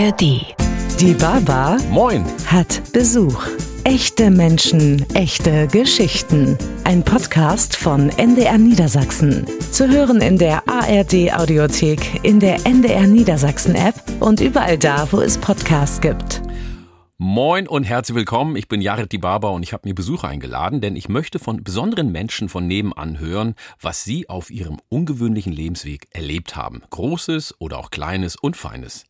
ARD. Die Baba Moin. hat Besuch. Echte Menschen, echte Geschichten. Ein Podcast von NDR Niedersachsen. Zu hören in der ARD Audiothek, in der NDR Niedersachsen App und überall da, wo es Podcasts gibt. Moin und herzlich willkommen. Ich bin Jared Dibaba und ich habe mir Besucher eingeladen, denn ich möchte von besonderen Menschen von nebenan hören, was sie auf ihrem ungewöhnlichen Lebensweg erlebt haben. Großes oder auch Kleines und Feines.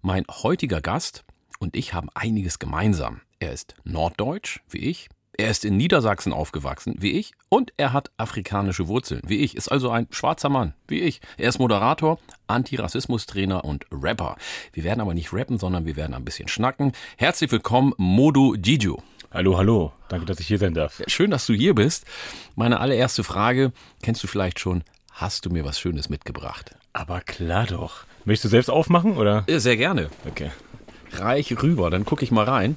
Mein heutiger Gast und ich haben einiges gemeinsam. Er ist norddeutsch, wie ich. Er ist in Niedersachsen aufgewachsen, wie ich. Und er hat afrikanische Wurzeln, wie ich. Ist also ein schwarzer Mann, wie ich. Er ist Moderator, Antirassismus-Trainer und Rapper. Wir werden aber nicht rappen, sondern wir werden ein bisschen schnacken. Herzlich willkommen, Modu Jiju. Hallo, hallo. Danke, dass ich hier sein darf. Schön, dass du hier bist. Meine allererste Frage, kennst du vielleicht schon, hast du mir was Schönes mitgebracht? Aber klar doch. Möchtest du selbst aufmachen oder? Sehr gerne. Okay. Reich rüber, dann gucke ich mal rein.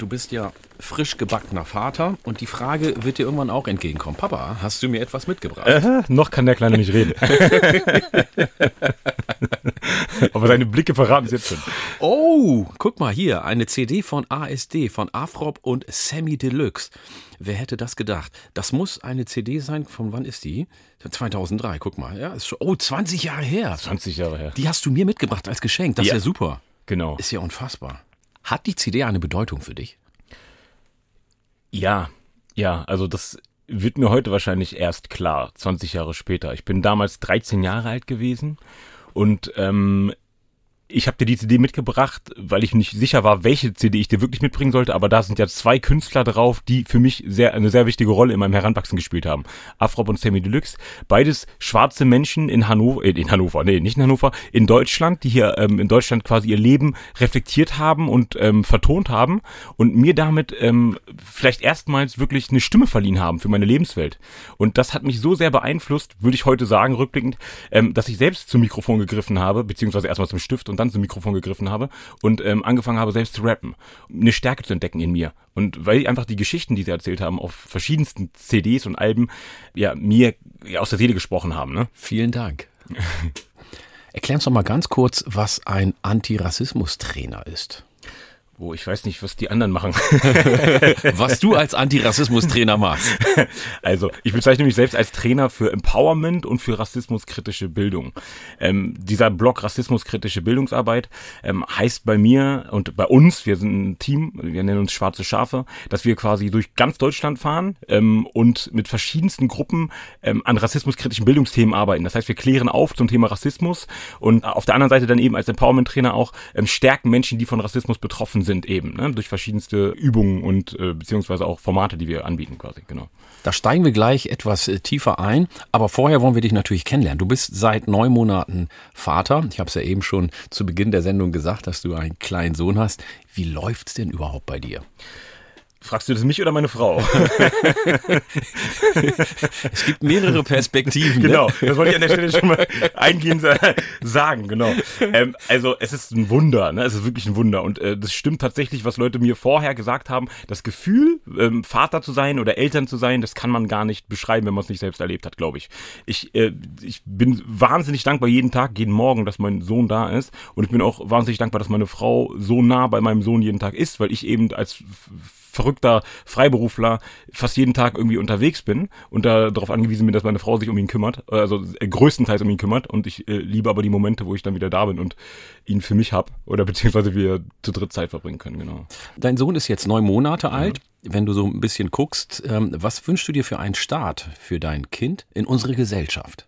Du bist ja frisch gebackener Vater und die Frage wird dir irgendwann auch entgegenkommen. Papa, hast du mir etwas mitgebracht? Äh, noch kann der Kleine nicht reden. Aber deine Blicke verraten es jetzt schon. Oh, guck mal hier, eine CD von ASD, von Afrop und Sammy Deluxe. Wer hätte das gedacht? Das muss eine CD sein, von wann ist die? 2003, guck mal. Ja, ist schon, oh, 20 Jahre her. 20 Jahre her. Die hast du mir mitgebracht als Geschenk. Das ist Ja. ja super. Genau. Ist ja unfassbar. Hat die CD eine Bedeutung für dich? Ja, ja, also das wird mir heute wahrscheinlich erst klar, 20 Jahre später. Ich bin damals 13 Jahre alt gewesen und ähm, ich habe dir die CD mitgebracht, weil ich nicht sicher war, welche CD ich dir wirklich mitbringen sollte, aber da sind ja zwei Künstler drauf, die für mich sehr, eine sehr wichtige Rolle in meinem Heranwachsen gespielt haben. Afrop und Sammy Deluxe, beides schwarze Menschen in Hannover, äh, in Hannover, nee, nicht in Hannover, in Deutschland, die hier ähm, in Deutschland quasi ihr Leben reflektiert haben und ähm, vertont haben und mir damit ähm, vielleicht erstmals wirklich eine Stimme verliehen haben für meine Lebenswelt. Und das hat mich so sehr beeinflusst, würde ich heute sagen, rückblickend, ähm, dass ich selbst zum Mikrofon gegriffen habe, beziehungsweise erstmal zum Stift und dann zum Mikrofon gegriffen habe und ähm, angefangen habe, selbst zu rappen. Eine Stärke zu entdecken in mir. Und weil einfach die Geschichten, die sie erzählt haben, auf verschiedensten CDs und Alben, ja, mir ja, aus der Seele gesprochen haben, ne? Vielen Dank. Erklär uns doch mal ganz kurz, was ein Antirassismus-Trainer ist. Oh, ich weiß nicht, was die anderen machen. Was du als Antirassismus-Trainer machst. Also, ich bezeichne mich selbst als Trainer für Empowerment und für rassismuskritische Bildung. Ähm, dieser Blog rassismuskritische Bildungsarbeit ähm, heißt bei mir und bei uns, wir sind ein Team, wir nennen uns Schwarze Schafe, dass wir quasi durch ganz Deutschland fahren ähm, und mit verschiedensten Gruppen ähm, an rassismuskritischen Bildungsthemen arbeiten. Das heißt, wir klären auf zum Thema Rassismus und auf der anderen Seite dann eben als Empowerment-Trainer auch ähm, stärken Menschen, die von Rassismus betroffen sind, eben ne? durch verschiedenste Übungen und äh, beziehungsweise auch Formate, die wir anbieten quasi, genau. Da steigen wir gleich etwas äh, tiefer ein. Aber vorher wollen wir dich natürlich kennenlernen. Du bist seit neun Monaten Vater. Ich habe es ja eben schon zu Beginn der Sendung gesagt, dass du einen kleinen Sohn hast. Wie läuft's denn überhaupt bei dir? Fragst du das mich oder meine Frau? Es gibt mehrere Perspektiven. genau, Ne? das wollte ich an der Stelle schon mal eingehend sagen, genau. Ähm, also es ist ein Wunder, ne? es ist wirklich ein Wunder und äh, das stimmt tatsächlich, was Leute mir vorher gesagt haben. Das Gefühl, ähm, Vater zu sein oder Eltern zu sein, das kann man gar nicht beschreiben, wenn man es nicht selbst erlebt hat, glaube ich. Ich, äh, ich bin wahnsinnig dankbar jeden Tag, jeden Morgen, dass mein Sohn da ist und ich bin auch wahnsinnig dankbar, dass meine Frau so nah bei meinem Sohn jeden Tag ist, weil ich eben als verrückter Freiberufler fast jeden Tag irgendwie unterwegs bin und da darauf angewiesen bin, dass meine Frau sich um ihn kümmert, also äh, größtenteils um ihn kümmert und ich äh, liebe aber die Momente, wo ich dann wieder da bin und ihn für mich hab oder beziehungsweise wir zu dritt Zeit verbringen können, genau. Dein Sohn ist jetzt neun Monate alt. Wenn du so ein bisschen guckst, ähm, was wünschst du dir für einen Start für dein Kind in unsere Gesellschaft?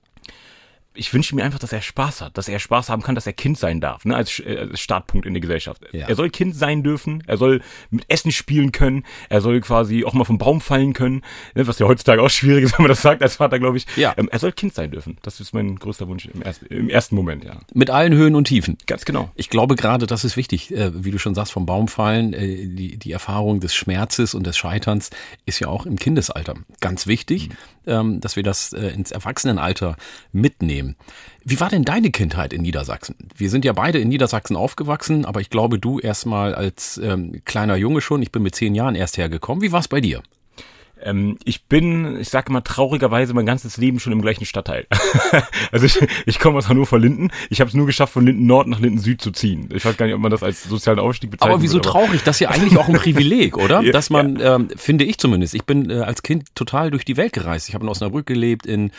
Ich wünsche mir einfach, dass er Spaß hat, dass er Spaß haben kann, dass er Kind sein darf, ne, als, äh, als Startpunkt in der Gesellschaft. Ja. Er soll Kind sein dürfen, er soll mit Essen spielen können, er soll quasi auch mal vom Baum fallen können, ne, was ja heutzutage auch schwierig ist, wenn man das sagt als Vater, glaube ich. Ja. Ähm, er soll Kind sein dürfen. Das ist mein größter Wunsch im, ersten im ersten Moment, ja. Mit allen Höhen und Tiefen. Ganz genau. Ich glaube gerade, das ist wichtig, äh, wie du schon sagst, vom Baum fallen, äh, die, die Erfahrung des Schmerzes und des Scheiterns ist ja auch im Kindesalter ganz wichtig, ähm, dass wir das äh, ins Erwachsenenalter mitnehmen. Wie war denn deine Kindheit in Niedersachsen? Wir sind ja beide in Niedersachsen aufgewachsen, aber ich glaube, du erstmal als ähm, kleiner Junge schon. Ich bin mit zehn Jahren erst hergekommen. Wie war es bei dir? Ähm, ich bin, ich sage mal traurigerweise mein ganzes Leben schon im gleichen Stadtteil. also ich, ich komme aus Hannover Linden. Ich habe es nur geschafft, von Linden Nord nach Linden Süd zu ziehen. Ich weiß gar nicht, ob man das als sozialen Aufstieg bezeichnet. Aber wieso wird, traurig? Das ist ja eigentlich auch ein Privileg, oder? Dass man, ähm, finde ich zumindest, ich bin äh, als Kind total durch die Welt gereist. Ich habe in Osnabrück gelebt, in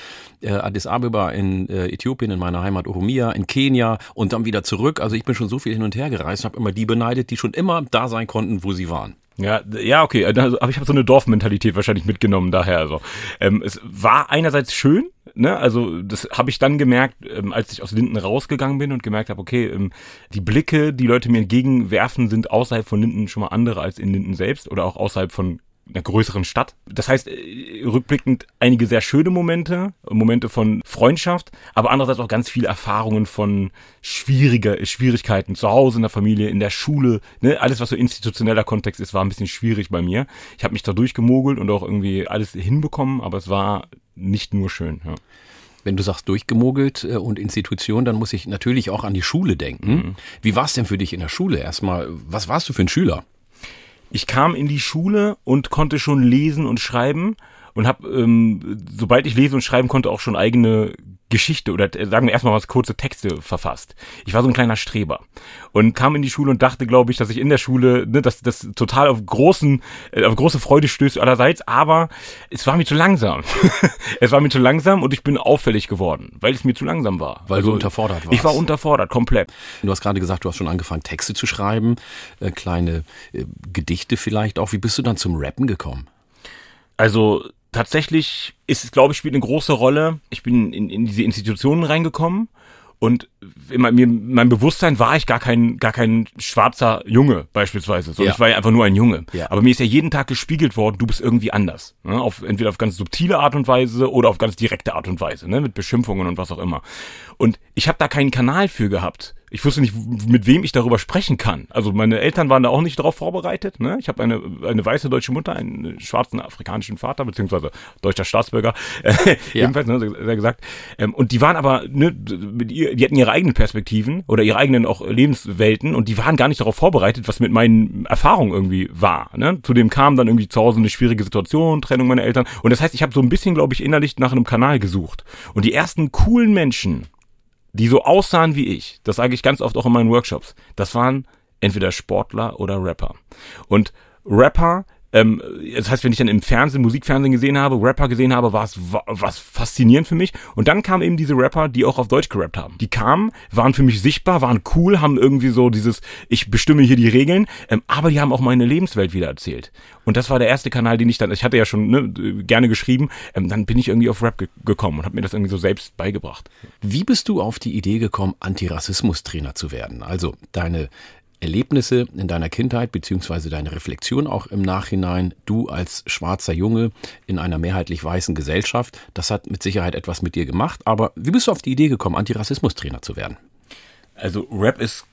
äh, Addis Abeba, in äh, Äthiopien, in meiner Heimat Oromia, in Kenia und dann wieder zurück. Also ich bin schon so viel hin und her gereist und habe immer die beneidet, die schon immer da sein konnten, wo sie waren. Ja, ja, okay. Also, aber ich habe so eine Dorfmentalität wahrscheinlich mitgenommen daher. Also ähm, es war einerseits schön, ne? Also das habe ich dann gemerkt, ähm, als ich aus Linden rausgegangen bin und gemerkt habe, okay, ähm, die Blicke, die Leute mir entgegenwerfen, sind außerhalb von Linden schon mal andere als in Linden selbst oder auch außerhalb von einer größeren Stadt. Das heißt, äh, rückblickend einige sehr schöne Momente, Momente von Freundschaft, aber andererseits auch ganz viele Erfahrungen von schwieriger Schwierigkeiten zu Hause, in der Familie, in der Schule. Ne? Alles, was so institutioneller Kontext ist, war ein bisschen schwierig bei mir. Ich habe mich da durchgemogelt und auch irgendwie alles hinbekommen, aber es war nicht nur schön. Ja. Wenn du sagst durchgemogelt äh, und Institution, dann muss ich natürlich auch an die Schule denken. Mhm. Wie war es denn für dich in der Schule erstmal? Was warst du für ein Schüler? Ich kam in die Schule und konnte schon lesen und schreiben und habe, ähm, sobald ich lesen und schreiben konnte, auch schon eigene Geschichte oder äh, sagen wir erstmal was kurze Texte verfasst. Ich war so ein kleiner Streber und kam in die Schule und dachte, glaube ich, dass ich in der Schule, ne, dass das total auf großen, äh, auf große Freude stößt allerseits, aber es war mir zu langsam. es war mir zu langsam und ich bin auffällig geworden, weil es mir zu langsam war. Weil also, du unterfordert warst. Ich war unterfordert, komplett. Du hast gerade gesagt, du hast schon angefangen, Texte zu schreiben, äh, kleine äh, Gedichte vielleicht auch. Wie bist du dann zum Rappen gekommen? Also tatsächlich ist es, glaube ich, spielt eine große Rolle. Ich bin in, in diese Institutionen reingekommen und in meinem Bewusstsein war ich gar kein, gar kein schwarzer Junge beispielsweise. So, ja. Ich war ja einfach nur ein Junge. Ja. Aber mir ist ja jeden Tag gespiegelt worden, du bist irgendwie anders. Ne? Auf, entweder auf ganz subtile Art und Weise oder auf ganz direkte Art und Weise, ne? mit Beschimpfungen und was auch immer. Und ich habe da keinen Kanal für gehabt ich wusste nicht, mit wem ich darüber sprechen kann. Also meine Eltern waren da auch nicht darauf vorbereitet. Ne? Ich habe eine, eine weiße deutsche Mutter, einen schwarzen afrikanischen Vater, beziehungsweise deutscher Staatsbürger, äh, ja. jedenfalls, ne, sehr gesagt. Ähm, und die waren aber, ne, mit ihr, die hatten ihre eigenen Perspektiven oder ihre eigenen auch Lebenswelten und die waren gar nicht darauf vorbereitet, was mit meinen Erfahrungen irgendwie war. Ne? Zudem kam dann irgendwie zu Hause eine schwierige Situation, Trennung meiner Eltern. Und das heißt, ich habe so ein bisschen, glaube ich, innerlich nach einem Kanal gesucht. Und die ersten coolen Menschen, die so aussahen wie ich, das sage ich ganz oft auch in meinen Workshops, das waren entweder Sportler oder Rapper. Und Rapper ähm, das heißt, wenn ich dann im Fernsehen, Musikfernsehen gesehen habe, Rapper gesehen habe, war es was faszinierend für mich. Und dann kamen eben diese Rapper, die auch auf Deutsch gerappt haben. Die kamen, waren für mich sichtbar, waren cool, haben irgendwie so dieses, ich bestimme hier die Regeln, ähm, aber die haben auch meine Lebenswelt wieder erzählt. Und das war der erste Kanal, den ich dann, ich hatte ja schon ne, gerne geschrieben, ähm, dann bin ich irgendwie auf Rap ge gekommen und habe mir das irgendwie so selbst beigebracht. Wie bist du auf die Idee gekommen, Antirassismus-Trainer zu werden? Also deine Erlebnisse in deiner Kindheit beziehungsweise deine Reflexion auch im Nachhinein, du als schwarzer Junge in einer mehrheitlich weißen Gesellschaft, das hat mit Sicherheit etwas mit dir gemacht. Aber wie bist du auf die Idee gekommen, Antirassismus-Trainer zu werden? Also Rap ist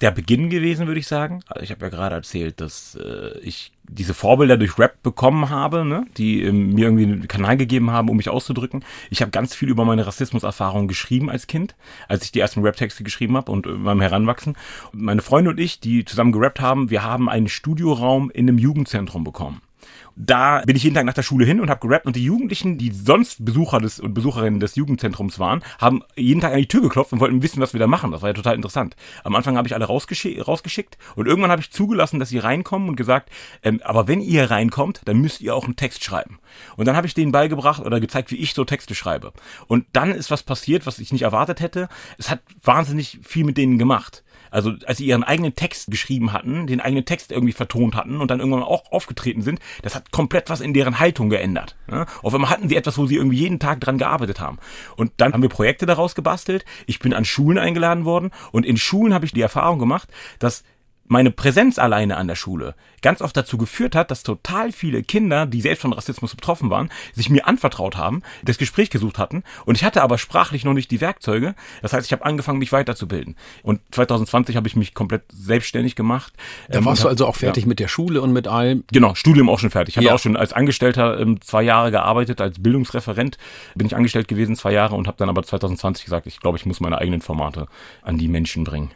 der Beginn gewesen, würde ich sagen. Also ich habe ja gerade erzählt, dass äh, ich diese Vorbilder durch Rap bekommen habe, ne? die ähm, mir irgendwie einen Kanal gegeben haben, um mich auszudrücken. Ich habe ganz viel über meine Rassismuserfahrung geschrieben als Kind, als ich die ersten Rap-Texte geschrieben habe und äh, beim Heranwachsen. Meine Freunde und ich, die zusammen gerappt haben, wir haben einen Studioraum in einem Jugendzentrum bekommen da bin ich jeden Tag nach der Schule hin und habe gerappt und die Jugendlichen, die sonst Besucher des und Besucherinnen des Jugendzentrums waren, haben jeden Tag an die Tür geklopft und wollten wissen, was wir da machen. Das war ja total interessant. Am Anfang habe ich alle rausgeschick, rausgeschickt und irgendwann habe ich zugelassen, dass sie reinkommen und gesagt, ähm, aber wenn ihr reinkommt, dann müsst ihr auch einen Text schreiben. Und dann habe ich denen beigebracht oder gezeigt, wie ich so Texte schreibe. Und dann ist was passiert, was ich nicht erwartet hätte. Es hat wahnsinnig viel mit denen gemacht. Also als sie ihren eigenen Text geschrieben hatten, den eigenen Text irgendwie vertont hatten und dann irgendwann auch aufgetreten sind, das hat komplett was in deren Haltung geändert. Ja? Auf einmal hatten sie etwas, wo sie irgendwie jeden Tag dran gearbeitet haben. Und dann haben wir Projekte daraus gebastelt. Ich bin an Schulen eingeladen worden und in Schulen habe ich die Erfahrung gemacht, dass meine Präsenz alleine an der Schule ganz oft dazu geführt hat, dass total viele Kinder, die selbst von Rassismus betroffen waren, sich mir anvertraut haben, das Gespräch gesucht hatten und ich hatte aber sprachlich noch nicht die Werkzeuge. Das heißt, ich habe angefangen, mich weiterzubilden. Und 2020 habe ich mich komplett selbstständig gemacht. Da warst du also auch fertig ja. mit der Schule und mit allem? Genau, Studium auch schon fertig. Ich habe ja. auch schon als Angestellter ähm, zwei Jahre gearbeitet, als Bildungsreferent bin ich angestellt gewesen, zwei Jahre und habe dann aber 2020 gesagt, ich glaube, ich muss meine eigenen Formate an die Menschen bringen.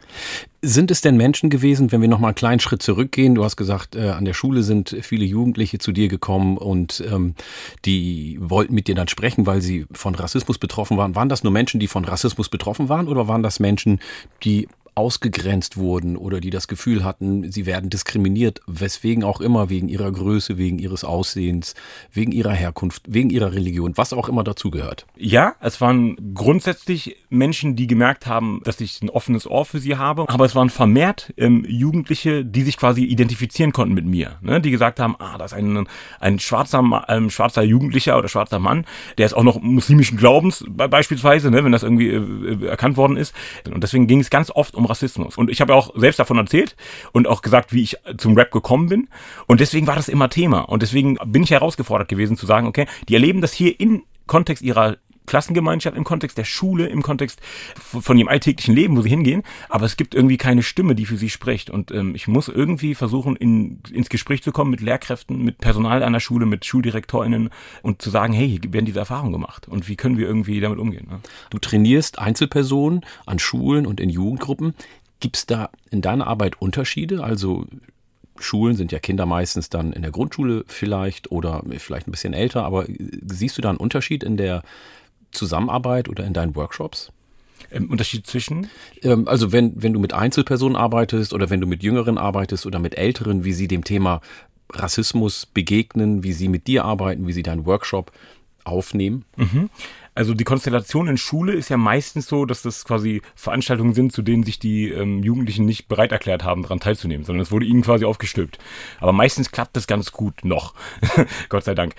Sind es denn Menschen gewesen, wenn wir noch mal einen kleinen Schritt zurückgehen? Du hast gesagt, äh, an der Schule sind viele Jugendliche zu dir gekommen und ähm, die wollten mit dir dann sprechen, weil sie von Rassismus betroffen waren. Waren das nur Menschen, die von Rassismus betroffen waren oder waren das Menschen, die ausgegrenzt wurden oder die das Gefühl hatten, sie werden diskriminiert, weswegen auch immer, wegen ihrer Größe, wegen ihres Aussehens, wegen ihrer Herkunft, wegen ihrer Religion, was auch immer dazugehört. Ja, es waren grundsätzlich Menschen, die gemerkt haben, dass ich ein offenes Ohr für sie habe, aber es waren vermehrt ähm, Jugendliche, die sich quasi identifizieren konnten mit mir, ne? die gesagt haben, ah, das ist ein, ein schwarzer, ähm, schwarzer Jugendlicher oder schwarzer Mann, der ist auch noch muslimischen Glaubens beispielsweise, ne? wenn das irgendwie äh, erkannt worden ist. Und deswegen ging es ganz oft um um Rassismus. Und ich habe auch selbst davon erzählt und auch gesagt, wie ich zum Rap gekommen bin. Und deswegen war das immer Thema. Und deswegen bin ich herausgefordert gewesen zu sagen, okay, die erleben das hier in Kontext ihrer Klassengemeinschaft, im Kontext der Schule, im Kontext von ihrem alltäglichen Leben, wo sie hingehen. Aber es gibt irgendwie keine Stimme, die für sie spricht. Und ähm, ich muss irgendwie versuchen, in, ins Gespräch zu kommen mit Lehrkräften, mit Personal an der Schule, mit SchuldirektorInnen und zu sagen, hey, hier werden diese Erfahrungen gemacht. Und wie können wir irgendwie damit umgehen? Ne? Du trainierst Einzelpersonen an Schulen und in Jugendgruppen. Gibt es da in deiner Arbeit Unterschiede? Also Schulen sind ja Kinder meistens dann in der Grundschule vielleicht oder vielleicht ein bisschen älter, aber siehst du da einen Unterschied in der Zusammenarbeit oder in deinen Workshops? Ähm, Unterschied zwischen? Ähm, also wenn, wenn du mit Einzelpersonen arbeitest oder wenn du mit Jüngeren arbeitest oder mit Älteren, wie sie dem Thema Rassismus begegnen, wie sie mit dir arbeiten, wie sie deinen Workshop aufnehmen? Mhm. Also die Konstellation in Schule ist ja meistens so, dass das quasi Veranstaltungen sind, zu denen sich die ähm, Jugendlichen nicht bereit erklärt haben, daran teilzunehmen, sondern es wurde ihnen quasi aufgestülpt. Aber meistens klappt das ganz gut noch. Gott sei Dank.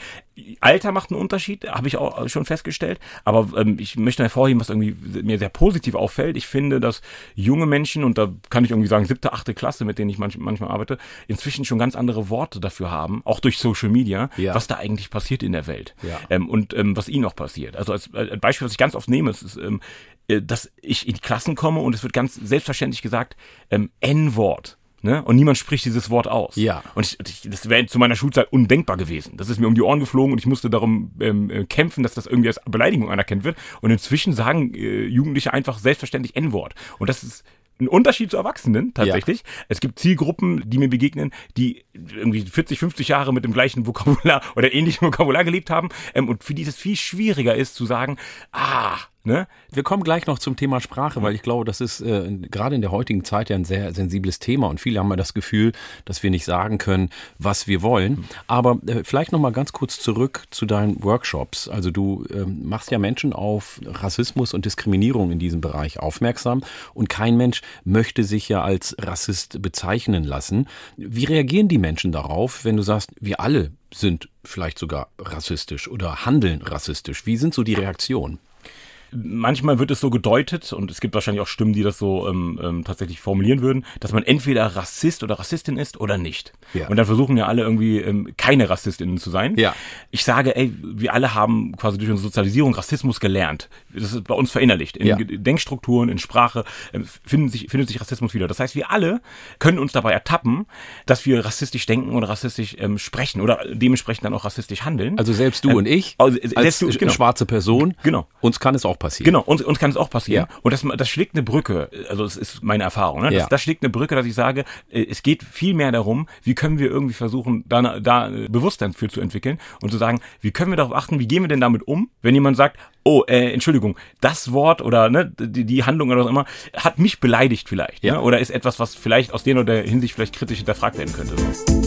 Alter macht einen Unterschied, habe ich auch schon festgestellt. Aber ähm, ich möchte hervorheben, was irgendwie mir sehr positiv auffällt. Ich finde, dass junge Menschen, und da kann ich irgendwie sagen, siebte, achte Klasse, mit denen ich manch, manchmal arbeite, inzwischen schon ganz andere Worte dafür haben, auch durch Social Media, ja. was da eigentlich passiert in der Welt. Ja. Ähm, und ähm, was ihnen auch passiert. Also als ein Beispiel, was ich ganz oft nehme, ist, ist ähm, äh, dass ich in die Klassen komme und es wird ganz selbstverständlich gesagt, ähm, N-Wort. Ne? Und niemand spricht dieses Wort aus. Ja. Und ich, ich, das wäre zu meiner Schulzeit undenkbar gewesen. Das ist mir um die Ohren geflogen und ich musste darum ähm, äh, kämpfen, dass das irgendwie als Beleidigung anerkannt wird. Und inzwischen sagen äh, Jugendliche einfach selbstverständlich N-Wort. Und das ist ein Unterschied zu Erwachsenen tatsächlich. Ja. Es gibt Zielgruppen, die mir begegnen, die irgendwie 40, 50 Jahre mit dem gleichen Vokabular oder ähnlichem Vokabular gelebt haben ähm, und für die es viel schwieriger ist zu sagen, ah, Ne? Wir kommen gleich noch zum Thema Sprache, weil ich glaube, das ist äh, gerade in der heutigen Zeit ja ein sehr sensibles Thema und viele haben ja das Gefühl, dass wir nicht sagen können, was wir wollen. Aber äh, vielleicht noch mal ganz kurz zurück zu deinen Workshops. Also du ähm, machst ja Menschen auf Rassismus und Diskriminierung in diesem Bereich aufmerksam und kein Mensch möchte sich ja als Rassist bezeichnen lassen. Wie reagieren die Menschen darauf, wenn du sagst, wir alle sind vielleicht sogar rassistisch oder handeln rassistisch? Wie sind so die Reaktionen? Manchmal wird es so gedeutet, und es gibt wahrscheinlich auch Stimmen, die das so ähm, ähm, tatsächlich formulieren würden, dass man entweder Rassist oder Rassistin ist oder nicht. Ja. Und dann versuchen ja alle irgendwie ähm, keine Rassistinnen zu sein. Ja. Ich sage, ey, wir alle haben quasi durch unsere Sozialisierung Rassismus gelernt. Das ist bei uns verinnerlicht. In ja. Denkstrukturen, in Sprache äh, finden sich, findet sich Rassismus wieder. Das heißt, wir alle können uns dabei ertappen, dass wir rassistisch denken oder rassistisch ähm, sprechen oder dementsprechend dann auch rassistisch handeln. Also selbst du ähm, und ich, also, als du, genau. schwarze Person, genau. uns kann es auch passieren. Genau, uns, uns kann es auch passieren. Ja. Und das, das schlägt eine Brücke, also es ist meine Erfahrung, ne? das, ja. das schlägt eine Brücke, dass ich sage, äh, es geht viel mehr darum, wie können wir irgendwie versuchen, da, da Bewusstsein für zu entwickeln und zu sagen, wie können wir darauf achten, wie gehen wir denn damit um, wenn jemand sagt, oh, äh, Entschuldigung, das Wort oder ne, die, die Handlung oder was immer, hat mich beleidigt vielleicht. Ja. Ne? Oder ist etwas, was vielleicht aus der oder der Hinsicht vielleicht kritisch hinterfragt werden könnte. So.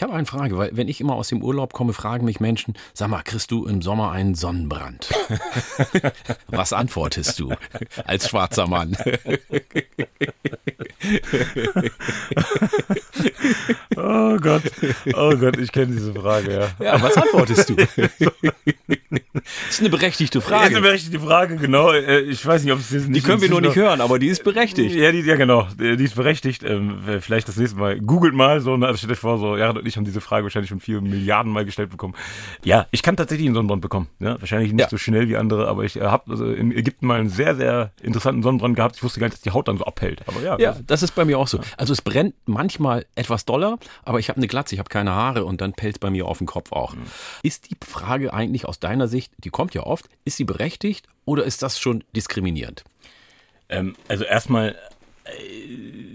Ich habe eine Frage, weil wenn ich immer aus dem Urlaub komme, fragen mich Menschen, sag mal, kriegst du im Sommer einen Sonnenbrand? Was antwortest du als schwarzer Mann? oh Gott, oh Gott, ich kenne diese Frage, ja. Ja, was antwortest du? das ist eine berechtigte Frage. Das ist eine berechtigte Frage, genau. Äh, ich weiß nicht, ob es Die können wir nur nicht hören, aber die ist berechtigt. Ja, die, ja genau, die ist berechtigt. Ähm, vielleicht das nächste Mal. Googelt mal so, stellt euch vor, so, ja, ich haben diese Frage wahrscheinlich schon vier Milliarden Mal gestellt bekommen. Ja, ich kann tatsächlich einen Sonnenbrand bekommen. Ja, wahrscheinlich nicht Ja. so schnell wie andere, aber ich äh, habe also in Ägypten mal einen sehr, sehr interessanten Sonnenbrand gehabt. Ich wusste gar nicht, dass die Haut dann so abhält. Aber ja, Ja, das- das ist bei mir auch so. Also es brennt manchmal etwas doller, aber ich habe eine Glatze, ich habe keine Haare und dann pellt bei mir auf den Kopf auch. Ist die Frage eigentlich aus deiner Sicht, die kommt ja oft, ist sie berechtigt oder ist das schon diskriminierend? Ähm, also erstmal äh,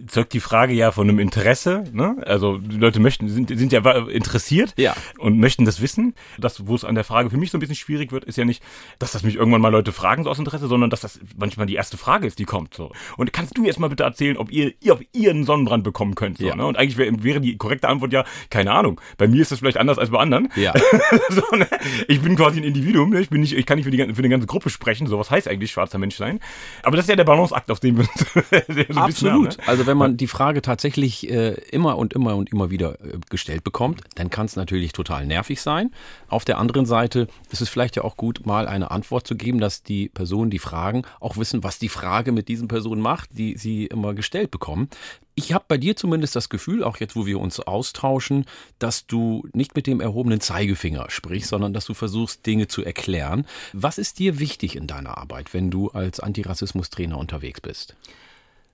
zeugt die Frage ja von einem Interesse. Ne? Also die Leute möchten, sind, sind ja interessiert Ja. und möchten das wissen. Das, wo es an der Frage für mich so ein bisschen schwierig wird, ist ja nicht, dass das mich irgendwann mal Leute fragen so aus Interesse, sondern dass das manchmal die erste Frage ist, die kommt. So. Und kannst du jetzt mal bitte erzählen, ob ihr, ihr, ob ihr einen Sonnenbrand bekommen könnt? So, Ja. ne? Und eigentlich wäre wäre die korrekte Antwort ja, keine Ahnung. Bei mir ist das vielleicht anders als bei anderen. Ja. so, ne? Ich bin quasi ein Individuum, ne? ich bin nicht, ich kann nicht für die, für die ganze Gruppe sprechen, so was heißt eigentlich schwarzer Mensch sein. Aber das ist ja der Balanceakt, auf dem wir uns so ein bisschen Absolut. haben, ne? Also wenn man die Frage tatsächlich äh, immer und immer und immer wieder äh, gestellt bekommt, dann kann es natürlich total nervig sein. Auf der anderen Seite ist es vielleicht ja auch gut, mal eine Antwort zu geben, dass die Personen, die fragen, auch wissen, was die Frage mit diesen Personen macht, die sie immer gestellt bekommen. Ich habe bei dir zumindest das Gefühl, auch jetzt, wo wir uns austauschen, dass du nicht mit dem erhobenen Zeigefinger sprichst, sondern dass du versuchst, Dinge zu erklären. Was ist dir wichtig in deiner Arbeit, wenn du als Antirassismus-Trainer unterwegs bist?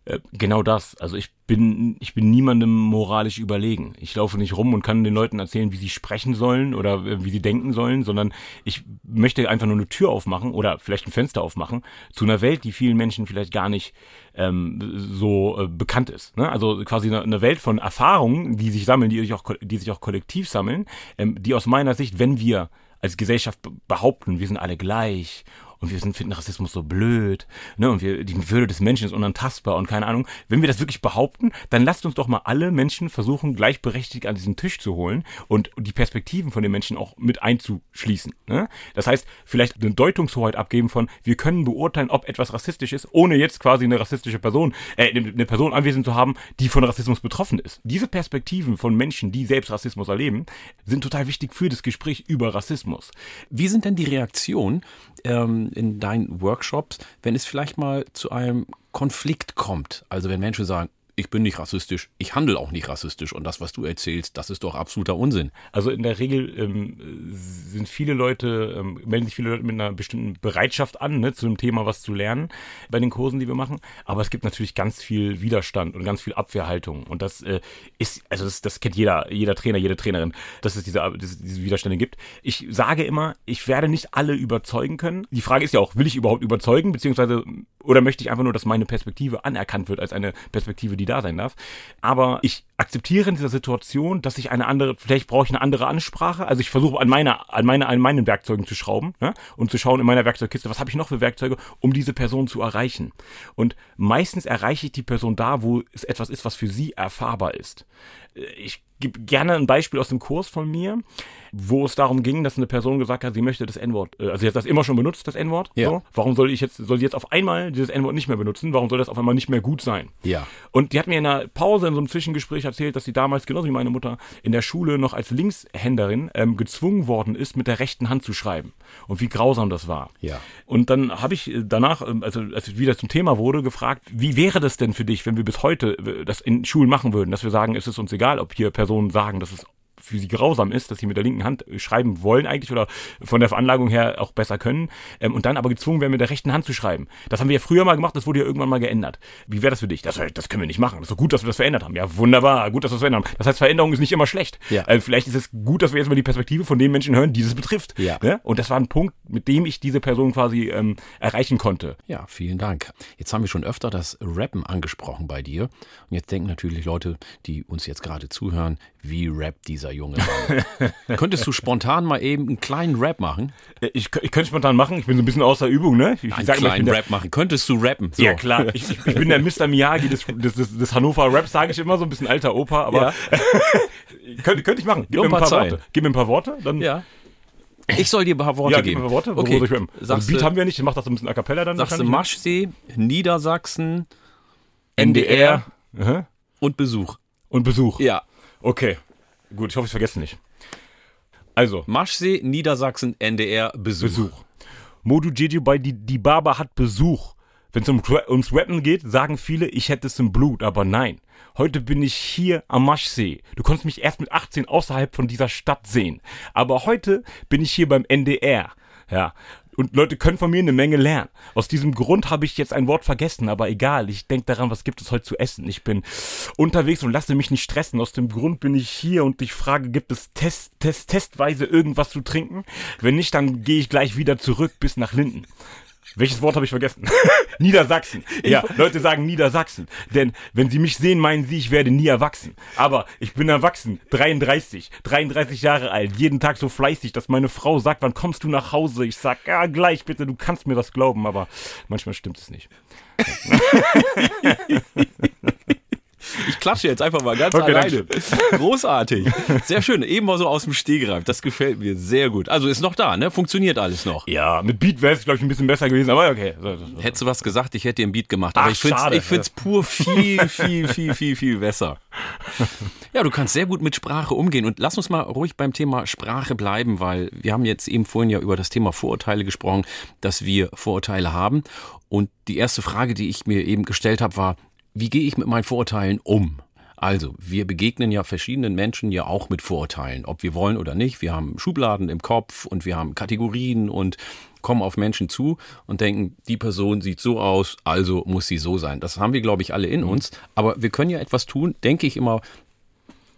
Äh, Genau das. Also ich bin, ich bin niemandem moralisch überlegen. Ich laufe nicht rum und kann den Leuten erzählen, wie sie sprechen sollen oder äh, wie sie denken sollen, sondern ich möchte einfach nur eine Tür aufmachen oder vielleicht ein Fenster aufmachen zu einer Welt, die vielen Menschen vielleicht gar nicht ähm, so äh, bekannt ist. Ne? Also quasi eine, eine Welt von Erfahrungen, die sich sammeln, die sich auch, die sich auch kollektiv sammeln, ähm, die aus meiner Sicht, wenn wir als Gesellschaft be- behaupten, wir sind alle gleich und wir sind, finden Rassismus so blöd, ne, und wir, die Würde des Menschen ist unantastbar und keine Ahnung. Wenn wir das wirklich behaupten, dann lasst uns doch mal alle Menschen versuchen, gleichberechtigt an diesen Tisch zu holen und die Perspektiven von den Menschen auch mit einzuschließen. Ne? Das heißt, vielleicht eine Deutungshoheit abgeben von, wir können beurteilen, ob etwas rassistisch ist, ohne jetzt quasi eine rassistische Person, äh, eine Person anwesend zu haben, die von Rassismus betroffen ist. Diese Perspektiven von Menschen, die selbst Rassismus erleben, sind total wichtig für das Gespräch über Rassismus. Wie sind denn die Reaktionen ähm, in deinen Workshops, wenn es vielleicht mal zu einem Konflikt kommt? Also wenn Menschen sagen, ich bin nicht rassistisch, ich handle auch nicht rassistisch und das, was du erzählst, das ist doch absoluter Unsinn. Also in der Regel ähm, sind viele Leute, ähm, melden sich viele Leute mit einer bestimmten Bereitschaft an, ne, zu dem Thema was zu lernen bei den Kursen, die wir machen. Aber es gibt natürlich ganz viel Widerstand und ganz viel Abwehrhaltung. Und das äh, ist, also das, das kennt jeder, jeder Trainer, jede Trainerin, dass es diese, diese, diese Widerstände gibt. Ich sage immer, ich werde nicht alle überzeugen können. Die Frage ist ja auch, will ich überhaupt überzeugen, beziehungsweise oder möchte ich einfach nur, dass meine Perspektive anerkannt wird als eine Perspektive, die da sein darf. Aber ich akzeptiere in dieser Situation, dass ich eine andere, vielleicht brauche ich eine andere Ansprache. Also ich versuche an meiner, an meine, an meinen Werkzeugen zu schrauben ne? und zu schauen in meiner Werkzeugkiste, was habe ich noch für Werkzeuge, um diese Person zu erreichen. Und meistens erreiche ich die Person da, wo es etwas ist, was für sie erfahrbar ist. Ich gebe gerne ein Beispiel aus dem Kurs von mir, wo es darum ging, dass eine Person gesagt hat, sie möchte das N-Wort, äh, also sie hat das immer schon benutzt, das N-Wort. Ja. So. Warum soll ich jetzt, soll sie jetzt auf einmal dieses N-Wort nicht mehr benutzen? Warum soll das auf einmal nicht mehr gut sein? Ja. Und die hat mir in einer Pause, in so einem Zwischengespräch erzählt, dass sie damals, genauso wie meine Mutter, in der Schule noch als Linkshänderin ähm, gezwungen worden ist, mit der rechten Hand zu schreiben. Und wie grausam das war. Ja. Und dann habe ich äh, danach, ähm, also als es wieder zum Thema wurde, gefragt, wie wäre das denn für dich, wenn wir bis heute äh, das in Schulen machen würden, dass wir sagen, es ist uns egal, ob hier Personen sagen, dass es für sie grausam ist, dass sie mit der linken Hand äh, schreiben wollen eigentlich oder von der Veranlagung her auch besser können ähm, und dann aber gezwungen werden, mit der rechten Hand zu schreiben. Das haben wir ja früher mal gemacht, das wurde ja irgendwann mal geändert. Wie wäre das für dich? Das, das können wir nicht machen. Das ist doch gut, dass wir das verändert haben. Ja, wunderbar, gut, dass wir das verändert haben. Das heißt, Veränderung ist nicht immer schlecht. Ja. Äh, vielleicht ist es gut, dass wir jetzt mal die Perspektive von den Menschen hören, die es betrifft. Ja. Ne? Und das war ein Punkt, mit dem ich diese Person quasi ähm, erreichen konnte. Ja, vielen Dank. Jetzt haben wir schon öfter das Rappen angesprochen bei dir. Und jetzt denken natürlich Leute, die uns jetzt gerade zuhören, wie rappt dieser junge Mann? Könntest du spontan mal eben einen kleinen Rap machen? Äh, Ich, ich könnte spontan machen, ich bin so ein bisschen außer Übung, ne? Ich Einen sag mal, ich kleinen der, Rap machen. Könntest du rappen? So. Ja, klar. Ich, ich, bin der Mr. Miyagi des, des, des, des Hannover Raps, sage ich immer, so ein bisschen alter Opa, aber könnte, könnte ich machen. Gib mir ein paar paar. Worte. Gib mir ein paar Worte, dann Ja. Ich soll dir ein paar Worte ja, gib geben. mir ein paar Worte. Wo Okay. ich rappen? Also Sagst Beat haben wir nicht, ich mach das ein bisschen a cappella dann. sagst du ne? Maschsee, Niedersachsen, NDR Aha. und Besuch. Und Besuch. Ja. Okay. Gut, ich hoffe, ich vergesse nicht. Also, Maschsee, Niedersachsen, NDR, Besuch. Besuch. Modu Jeju bei die, die Baba hat Besuch. Wenn es um, ums Rappen geht, sagen viele, ich hätte es im Blut, aber nein. Heute bin ich hier am Maschsee. Du konntest mich erst mit 18 außerhalb von dieser Stadt sehen. Aber heute bin ich hier beim NDR. Ja, und Leute können von mir eine Menge lernen. Aus diesem Grund habe ich jetzt ein Wort vergessen, aber egal. Ich denke daran, was gibt es heute zu essen. Ich bin unterwegs und lasse mich nicht stressen. Aus dem Grund bin ich hier und ich frage, gibt es Test, Test, testweise irgendwas zu trinken? Wenn nicht, dann gehe ich gleich wieder zurück bis nach Linden. Welches Wort habe ich vergessen? Niedersachsen. Ja, Leute sagen Niedersachsen. Denn wenn sie mich sehen, meinen sie, ich werde nie erwachsen. Aber ich bin erwachsen. 33. 33 Jahre alt. Jeden Tag so fleißig, dass meine Frau sagt, wann kommst du nach Hause? Ich sag, ja, gleich bitte, du kannst mir das glauben. Aber manchmal stimmt es nicht. Ich klatsche jetzt einfach mal ganz okay, alleine. Großartig. Sehr schön. Eben mal so aus dem Stegreif. Das gefällt mir sehr gut. Also ist noch da, ne? Funktioniert alles noch. Ja, mit Beat wäre es, glaube ich, ein bisschen besser gewesen, aber okay. Hättest du was gesagt, ich hätte dir ein Beat gemacht. Aber Ach, ich finde es ich pur viel, viel, viel, viel, viel besser. Ja, du kannst sehr gut mit Sprache umgehen. Und lass uns mal ruhig beim Thema Sprache bleiben, weil wir haben jetzt eben vorhin ja über das Thema Vorurteile gesprochen, dass wir Vorurteile haben. Und die erste Frage, die ich mir eben gestellt habe, war, wie gehe ich mit meinen Vorurteilen um? Also, wir begegnen ja verschiedenen Menschen ja auch mit Vorurteilen, ob wir wollen oder nicht. Wir haben Schubladen im Kopf und wir haben Kategorien und kommen auf Menschen zu und denken, die Person sieht so aus, also muss sie so sein. Das haben wir, glaube ich, alle in mhm. uns. Aber wir können ja etwas tun, denke ich immer,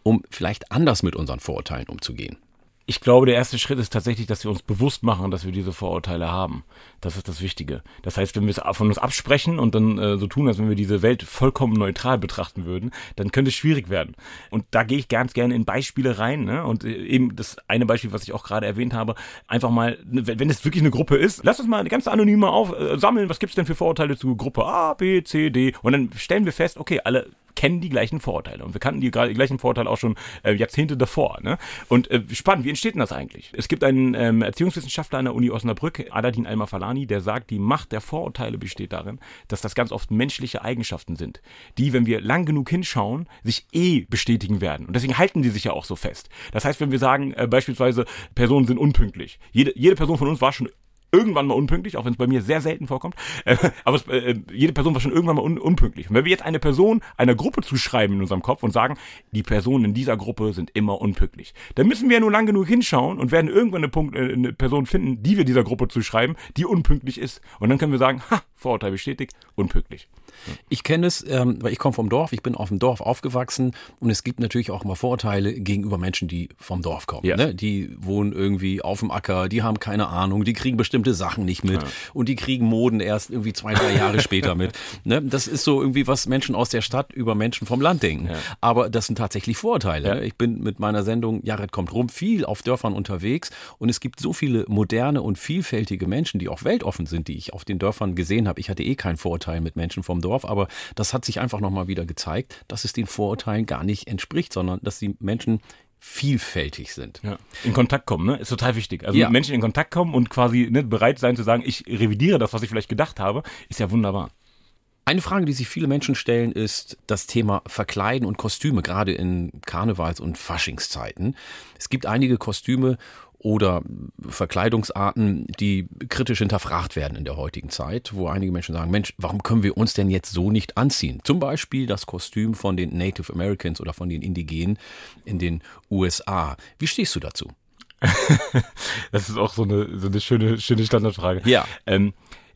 um vielleicht anders mit unseren Vorurteilen umzugehen ich glaube, der erste Schritt ist tatsächlich, dass wir uns bewusst machen, dass wir diese Vorurteile haben. Das ist das Wichtige. Das heißt, wenn wir es von uns absprechen und dann äh, so tun, als wenn wir diese Welt vollkommen neutral betrachten würden, dann könnte es schwierig werden. Und da gehe ich ganz gerne in Beispiele rein. Ne? Und äh, eben das eine Beispiel, was ich auch gerade erwähnt habe, einfach mal, ne, wenn es wirklich eine Gruppe ist, lass uns mal ganz anonyme auf, äh, sammeln, was gibt's denn für Vorurteile zu Gruppe A, B, C, D. Und dann stellen wir fest, okay, alle kennen die gleichen Vorurteile. Und wir kannten die, gleichen Vorurteile auch schon äh, Jahrzehnte davor. Ne? Und äh, spannend, wie entsteht denn das eigentlich? Es gibt einen ähm, Erziehungswissenschaftler an der Uni Osnabrück, Adadin Al-Mafalani, der sagt, die Macht der Vorurteile besteht darin, dass das ganz oft menschliche Eigenschaften sind, die, wenn wir lang genug hinschauen, sich eh bestätigen werden. Und deswegen halten die sich ja auch so fest. Das heißt, wenn wir sagen, äh, beispielsweise, Personen sind unpünktlich. Jede, jede Person von uns war schon irgendwann mal unpünktlich, auch wenn es bei mir sehr selten vorkommt. Äh, aber es, äh, jede Person war schon irgendwann mal un unpünktlich. Und wenn wir jetzt eine Person einer Gruppe zuschreiben in unserem Kopf und sagen, die Personen in dieser Gruppe sind immer unpünktlich, dann müssen wir ja nur lang genug hinschauen und werden irgendwann eine, Punkt, äh, eine Person finden, die wir dieser Gruppe zuschreiben, die unpünktlich ist. Und dann können wir sagen, ha, Vorurteil bestätigt, unpünktlich. Ich kenne es, ähm, weil ich komme vom Dorf, ich bin auf dem Dorf aufgewachsen und es gibt natürlich auch immer Vorurteile gegenüber Menschen, die vom Dorf kommen. Yes. Ne? Die wohnen irgendwie auf dem Acker, die haben keine Ahnung, die kriegen bestimmte Sachen nicht mit ja. und die kriegen Moden erst irgendwie zwei, drei Jahre später mit. Ne? Das ist so irgendwie, was Menschen aus der Stadt über Menschen vom Land denken. Ja. Aber das sind tatsächlich Vorurteile. Ja. Ich bin mit meiner Sendung Jared kommt rum viel auf Dörfern unterwegs und es gibt so viele moderne und vielfältige Menschen, die auch weltoffen sind, die ich auf den Dörfern gesehen habe. Ich hatte eh kein Vorurteil mit Menschen vom Dorf, aber das hat sich einfach nochmal wieder gezeigt, dass es den Vorurteilen gar nicht entspricht, sondern dass die Menschen vielfältig sind. Ja. In Kontakt kommen, ne? Ist total wichtig. Also ja. Menschen in Kontakt kommen und quasi ne, bereit sein zu sagen, ich revidiere das, was ich vielleicht gedacht habe, ist ja wunderbar. Eine Frage, die sich viele Menschen stellen, ist das Thema Verkleiden und Kostüme, gerade in Karnevals- und Faschingszeiten. Es gibt einige Kostüme oder Verkleidungsarten, die kritisch hinterfragt werden in der heutigen Zeit, wo einige Menschen sagen, Mensch, warum können wir uns denn jetzt so nicht anziehen? Zum Beispiel das Kostüm von den Native Americans oder von den Indigenen in den USA. Wie stehst du dazu? das ist auch so eine, so eine schöne, schöne Standardfrage. Ja. Ähm,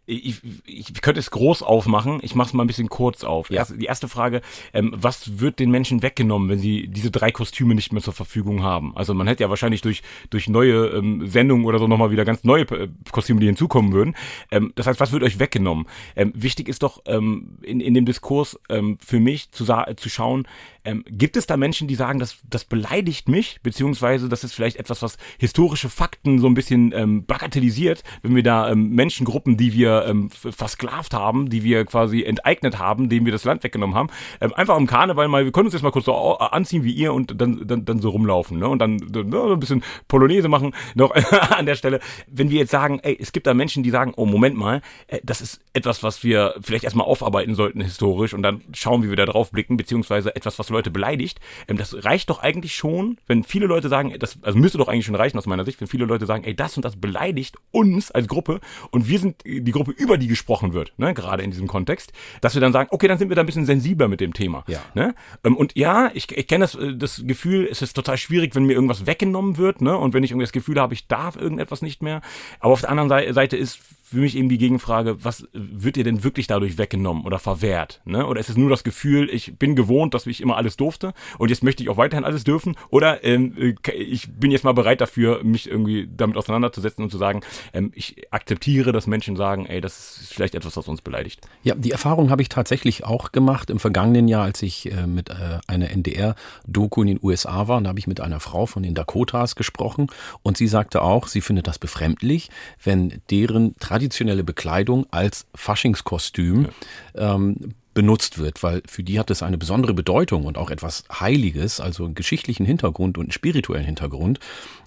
ich, ich könnte es groß aufmachen, ich mache es mal ein bisschen kurz auf. Ja. die erste Frage, ähm, was wird den Menschen weggenommen, wenn sie diese drei Kostüme nicht mehr zur Verfügung haben? Also man hätte ja wahrscheinlich durch, durch neue ähm, Sendungen oder so nochmal wieder ganz neue äh, Kostüme, die hinzukommen würden. Ähm, das heißt, was wird euch weggenommen? Ähm, wichtig ist doch ähm, in, in dem Diskurs ähm, für mich zu, zu schauen, ähm, gibt es da Menschen, die sagen, das, das beleidigt mich, beziehungsweise das ist vielleicht etwas, was historische Fakten so ein bisschen ähm, bagatellisiert, wenn wir da ähm, Menschengruppen, die wir ähm, versklavt haben, die wir quasi enteignet haben, denen wir das Land weggenommen haben, ähm, einfach im Karneval mal, wir können uns jetzt mal kurz so anziehen wie ihr und dann, dann, dann so rumlaufen ne? und dann, dann ne, ein bisschen Polonaise machen noch an der Stelle. Wenn wir jetzt sagen, ey, es gibt da Menschen, die sagen, oh Moment mal, äh, das ist etwas, was wir vielleicht erstmal aufarbeiten sollten historisch und dann schauen, wie wir da drauf blicken, beziehungsweise etwas, was Leute beleidigt. Ähm, das reicht doch eigentlich schon, wenn viele Leute sagen, das also müsste doch eigentlich schon reichen aus meiner Sicht, wenn viele Leute sagen, ey, das und das beleidigt uns als Gruppe und wir sind die Gruppe Zielgruppe, über die gesprochen wird, ne, gerade in diesem Kontext, dass wir dann sagen, okay, dann sind wir da ein bisschen sensibler mit dem Thema. Ja. Ne? Ähm, und ja, ich, ich kenne das, äh, das Gefühl, es ist total schwierig, wenn mir irgendwas weggenommen wird, ne? Und wenn ich irgendwie das Gefühl habe, ich darf irgendetwas nicht mehr. Aber auf der anderen Seite ist für mich eben die Gegenfrage, was wird dir denn wirklich dadurch weggenommen oder verwehrt? Ne? Oder ist es nur das Gefühl, ich bin gewohnt, dass ich immer alles durfte und jetzt möchte ich auch weiterhin alles dürfen? Oder ähm, äh, ich bin jetzt mal bereit dafür, mich irgendwie damit auseinanderzusetzen und zu sagen, ähm, ich akzeptiere, dass Menschen sagen, ey, das ist vielleicht etwas, was uns beleidigt. Ja, die Erfahrung habe ich tatsächlich auch gemacht im vergangenen Jahr, als ich äh, mit äh, einer NDR-Doku in den USA war. Da habe ich mit einer Frau von den Dakotas gesprochen und sie sagte auch, sie findet das befremdlich, wenn deren traditionelle Bekleidung als Faschingskostüm ja. ähm, benutzt wird, weil für die hat es eine besondere Bedeutung und auch etwas Heiliges, also einen geschichtlichen Hintergrund und einen spirituellen Hintergrund.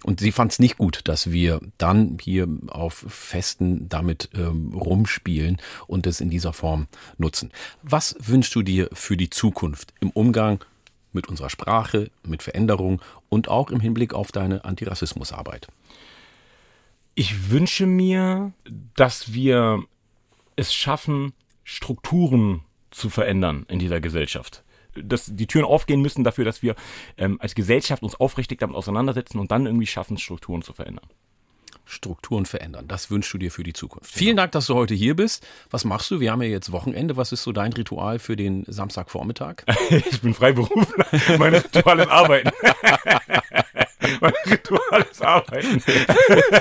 Und sie fand es nicht gut, dass wir dann hier auf Festen damit ähm, rumspielen und es in dieser Form nutzen. Was wünschst du dir für die Zukunft im Umgang mit unserer Sprache, mit Veränderung und auch im Hinblick auf deine Antirassismusarbeit? Ich wünsche mir, dass wir es schaffen, Strukturen zu verändern in dieser Gesellschaft. Dass die Türen aufgehen müssen dafür, dass wir ähm, als Gesellschaft uns aufrichtig damit auseinandersetzen und dann irgendwie schaffen, Strukturen zu verändern. Strukturen verändern. Das wünschst du dir für die Zukunft. Vielen Dank, dass du heute hier bist. Was machst du? Wir haben ja jetzt Wochenende. Was ist so dein Ritual für den Samstagvormittag? ich bin Freiberufler. Mein Ritual ist Arbeiten. mein Ritual ist Arbeiten.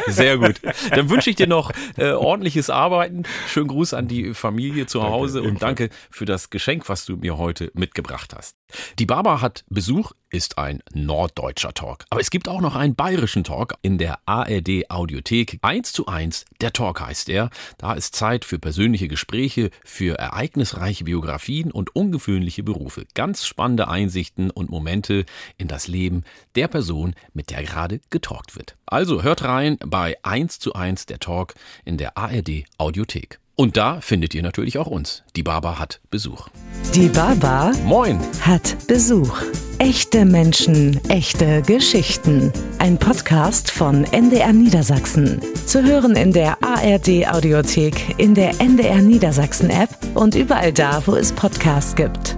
Sehr gut. Dann wünsche ich dir noch äh, ordentliches Arbeiten. Schönen Gruß an die Familie zu Hause danke, und danke für das Geschenk, was du mir heute mitgebracht hast. Die Baba hat Besuch, ist ein norddeutscher Talk. Aber es gibt auch noch einen bayerischen Talk in der ARD Audiothek. Eins zu eins, der Talk heißt er. Da ist Zeit für persönliche Gespräche, für ereignisreiche Biografien und ungewöhnliche Berufe. Ganz spannende Einsichten und Momente in das Leben der Person, mit der gerade getalkt wird. Also hört rein bei 1 zu 1 der Talk in der ARD Audiothek. Und da findet ihr natürlich auch uns. Die Baba hat Besuch. Die Baba Moin. hat Besuch. Echte Menschen, echte Geschichten. Ein Podcast von NDR Niedersachsen. Zu hören in der ARD Audiothek, in der NDR Niedersachsen App und überall da, wo es Podcasts gibt.